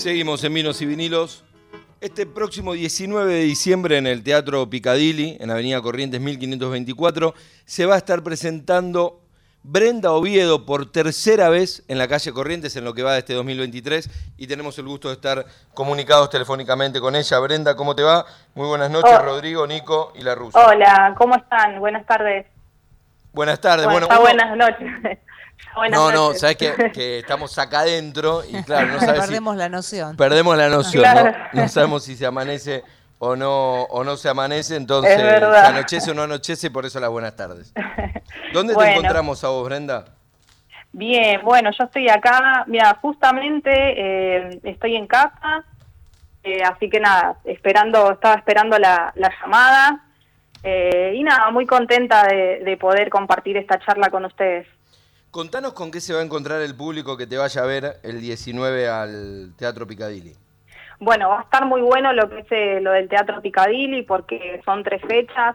Seguimos en Vinos y Vinilos. Este próximo 19 de diciembre en el Teatro Picadilly, en Avenida Corrientes 1524, se va a estar presentando Brenda Oviedo por tercera vez en la calle Corrientes en lo que va de este 2023 y tenemos el gusto de estar comunicados telefónicamente con ella. Brenda, ¿cómo te va? Muy buenas noches, Hola. Rodrigo, Nico y la Rusa. Hola, ¿cómo están? Buenas tardes. Buenas tardes. Bueno, Bueno, uno- buenas noches. Buenas no, no, noches. sabes que, que estamos acá adentro y claro, no sabes si Perdemos la noción. perdemos la noción, Claro. ¿no? No sabemos si se amanece o no o no se amanece, entonces se anochece o no anochece, por eso las buenas tardes. ¿Dónde te encontramos a vos, Brenda? Bien, bueno, yo estoy acá, mira, justamente eh, estoy en casa, eh, así que nada, esperando, estaba esperando la, la llamada eh, y nada, muy contenta de, de poder compartir esta charla con ustedes. Contanos con qué se va a encontrar el público que te vaya a ver el 19 al Teatro Picadilly. Bueno, va a estar muy bueno lo que es eh, lo del Teatro Picadilly porque son tres fechas.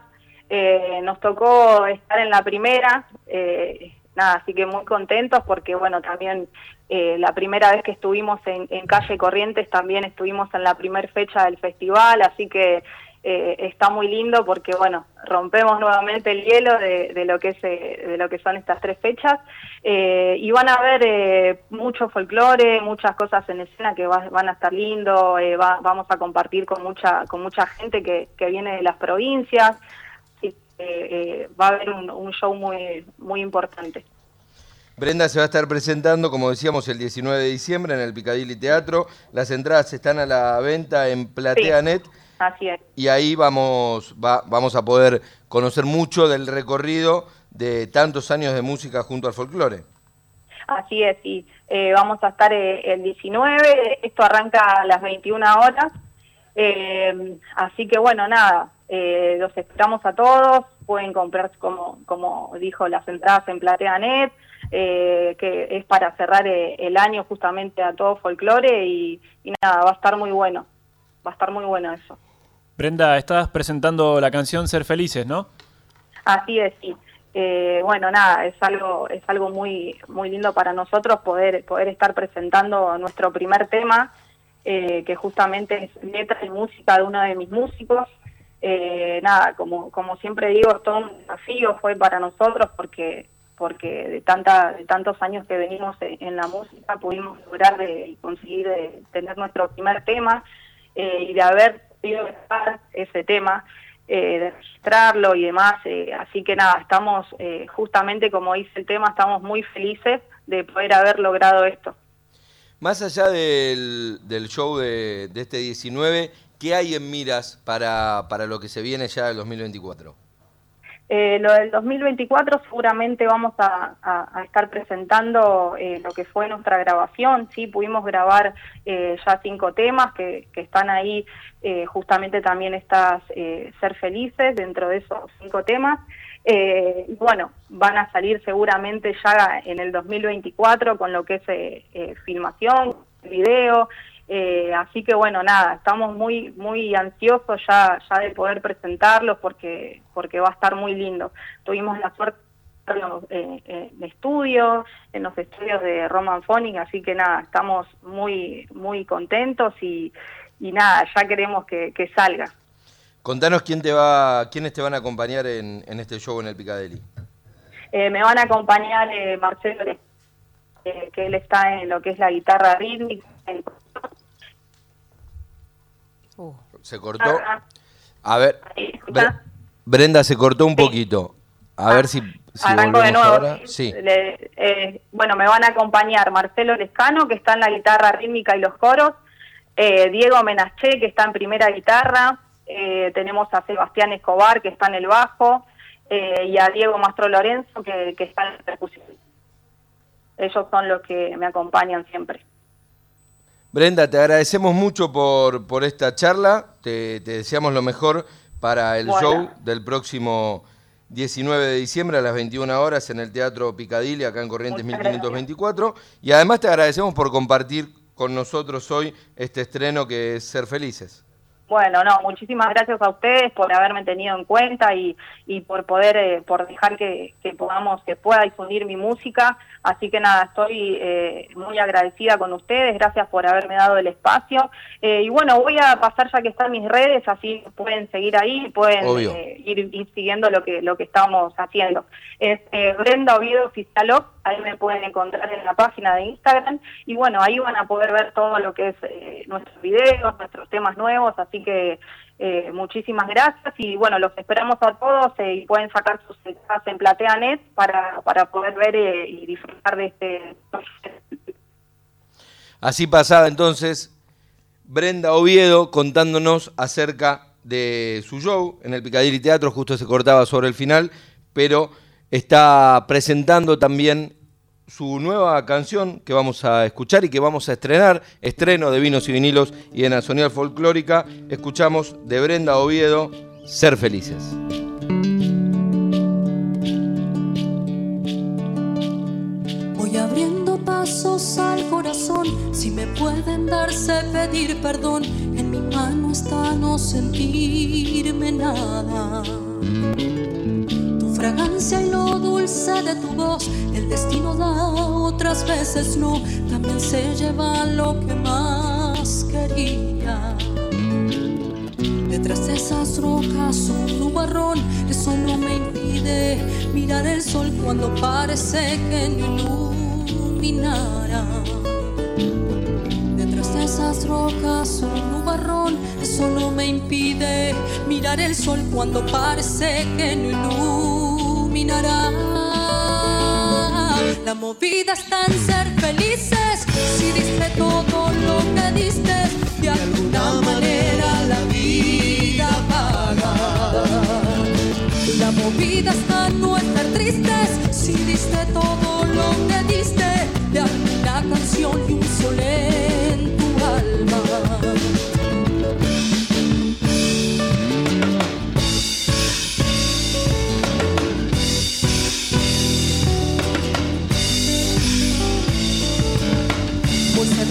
Eh, nos tocó estar en la primera, eh, nada, así que muy contentos porque, bueno, también eh, la primera vez que estuvimos en, en Calle Corrientes también estuvimos en la primera fecha del festival, así que eh, está muy lindo porque, bueno, rompemos nuevamente el hielo de, de lo que es eh, de lo que son estas tres fechas eh, y van a ver eh, mucho folclore, muchas cosas en escena que va- van a estar lindo, eh, va- vamos a compartir con mucha con mucha gente que, que viene de las provincias, así que, va a haber un, un show muy muy importante. Brenda se va a estar presentando, como decíamos, el 19 de diciembre en el Picadilly Teatro. Las entradas están a la venta en PlateaNet Así es. y ahí vamos, va- vamos a poder conocer mucho del recorrido de tantos años de música junto al folclore. Así es, y eh, vamos a estar eh, el 19, esto arranca a las 21 horas, eh, así que bueno, nada, eh, los esperamos a todos, pueden comprar, como, como dijo, las entradas en PlateaNet, eh, que es para cerrar el año justamente a todo folclore y, y nada, va a estar muy bueno, va a estar muy bueno eso. Brenda, estás presentando la canción Ser Felices, ¿no? Así es, sí. Eh, bueno, nada, es algo es algo muy muy lindo para nosotros poder poder estar presentando nuestro primer tema, eh, que justamente es letra y música de uno de mis músicos. Eh, nada, como como siempre digo, todo un desafío fue para nosotros porque porque de tanta de tantos años que venimos en, en la música pudimos lograr de, y conseguir de tener nuestro primer tema eh, y de haber podido grabar ese tema eh, de registrarlo y demás. eh, así que nada, estamos justamente como dice el tema, estamos muy felices de poder haber logrado esto. Más allá del, del show de, de este 19, ¿qué hay en miras para, para lo que se viene ya del 2024? Eh, lo del 2024 seguramente vamos a, estar presentando eh, lo que fue nuestra grabación, sí, pudimos grabar eh, ya cinco temas que, están ahí, eh, justamente también estas eh, Ser Felices dentro de esos cinco temas. Eh, bueno, van a salir seguramente ya en el 2024 con lo que es filmación, video, eh, así que bueno, nada, estamos muy muy ansiosos ya ya de poder presentarlos porque porque va a estar muy lindo. Tuvimos la suerte de hacerlo, eh, eh, en estudios, en los estudios de Roman Phonic, así que nada, estamos muy muy contentos y, y nada, ya queremos que, que salga. Contanos quién te va, quiénes te van a acompañar en, en este show en el Picadilly. Eh, me van a acompañar eh, Marcelo, eh, que él está en lo que es la guitarra rítmica. en- Uh, Se cortó. A ver, Ahí, ¿escuchá? Bre- Brenda se cortó un poquito. A ver si, si Arranco de nuevo. ahora. Sí. Le- eh, bueno, me van a acompañar Marcelo Lescano, que está en la guitarra rítmica y los coros, eh, Diego Menaché, que está en primera guitarra, eh, tenemos a Sebastián Escobar, que está en el bajo, eh, y a Diego Mastro Lorenzo, que, que está en la percusión. Ellos son los que me acompañan siempre. Brenda, te agradecemos mucho por, por esta charla. Te, te deseamos lo mejor para el Bueno. show del próximo 19 de diciembre a las 21 horas en el Teatro Picadilly, acá en Corrientes Muchas 1524. Y además te agradecemos por compartir con nosotros hoy este estreno que es Ser Felices. Bueno, no, muchísimas gracias a ustedes por haberme tenido en cuenta y, y por poder, eh, por dejar que, que, podamos, que pueda difundir mi música. Así que nada, estoy eh, muy agradecida con ustedes, gracias por haberme dado el espacio. Eh, y bueno, voy a pasar ya que están mis redes, así pueden seguir ahí, pueden ir, ir, siguiendo lo que, lo que estamos haciendo. Es Brenda Oviedo Oficial ahí me pueden encontrar en la página de Instagram. Y bueno, ahí van a poder ver todo lo que es nuestros videos, nuestros temas nuevos, así que eh, muchísimas gracias. Y bueno, los esperamos a todos eh, y pueden sacar sus entradas en PlateaNet para, para poder ver eh, y disfrutar de este Así pasaba entonces Brenda Oviedo contándonos acerca de su show en el Piccadilly Teatro, justo se cortaba sobre el final, pero está presentando también su nueva canción que vamos a escuchar y que vamos a estrenar, estreno de Vinos y Vinilos y en la Sonora Folclórica, escuchamos de Brenda Oviedo, Ser Felices. Voy abriendo pasos al corazón, si me pueden darse pedir perdón, en mi mano está no sentirme nada fragancia y lo dulce de tu voz. El destino da, otras veces no. También se lleva lo que más quería. Detrás de esas rocas un nubarrón, eso no me impide mirar el sol cuando parece que no iluminara. Detrás de esas rocas un nubarrón, eso no me impide mirar el sol cuando parece que no La movida está en ser felices. Si diste todo lo que diste, de alguna manera la vida paga. La movida está en no estar tristes. Si diste todo lo que diste, de alguna canción y un soler.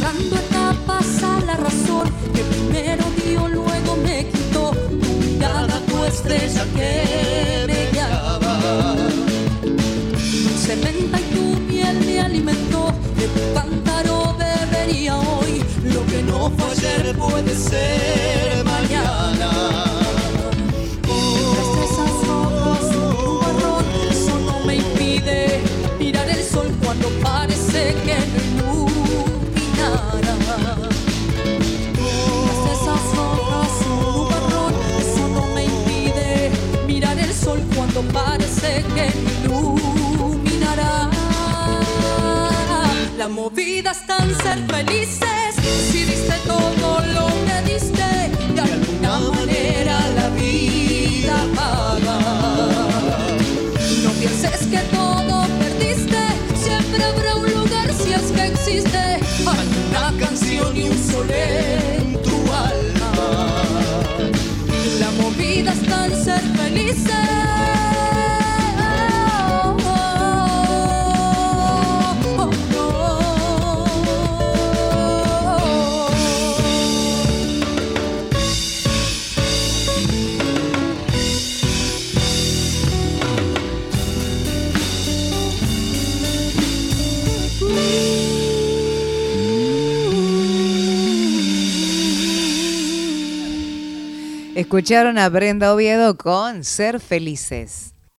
Cerrando etapas a la razón que primero dio, luego me quitó tu mirada, tu estrella que me guiaba. Cementa y tu miel me alimentó, de tu cántaro bebería hoy. Lo que no fue ayer puede ser mañana. Felices, si diste todo lo que diste, de alguna manera la vida paga. No pienses que todo perdiste, siempre habrá un lugar si es que existe, una canción y un sol en tu alma. La movida está en ser felices. Escucharon a Brenda Oviedo con Ser Felices.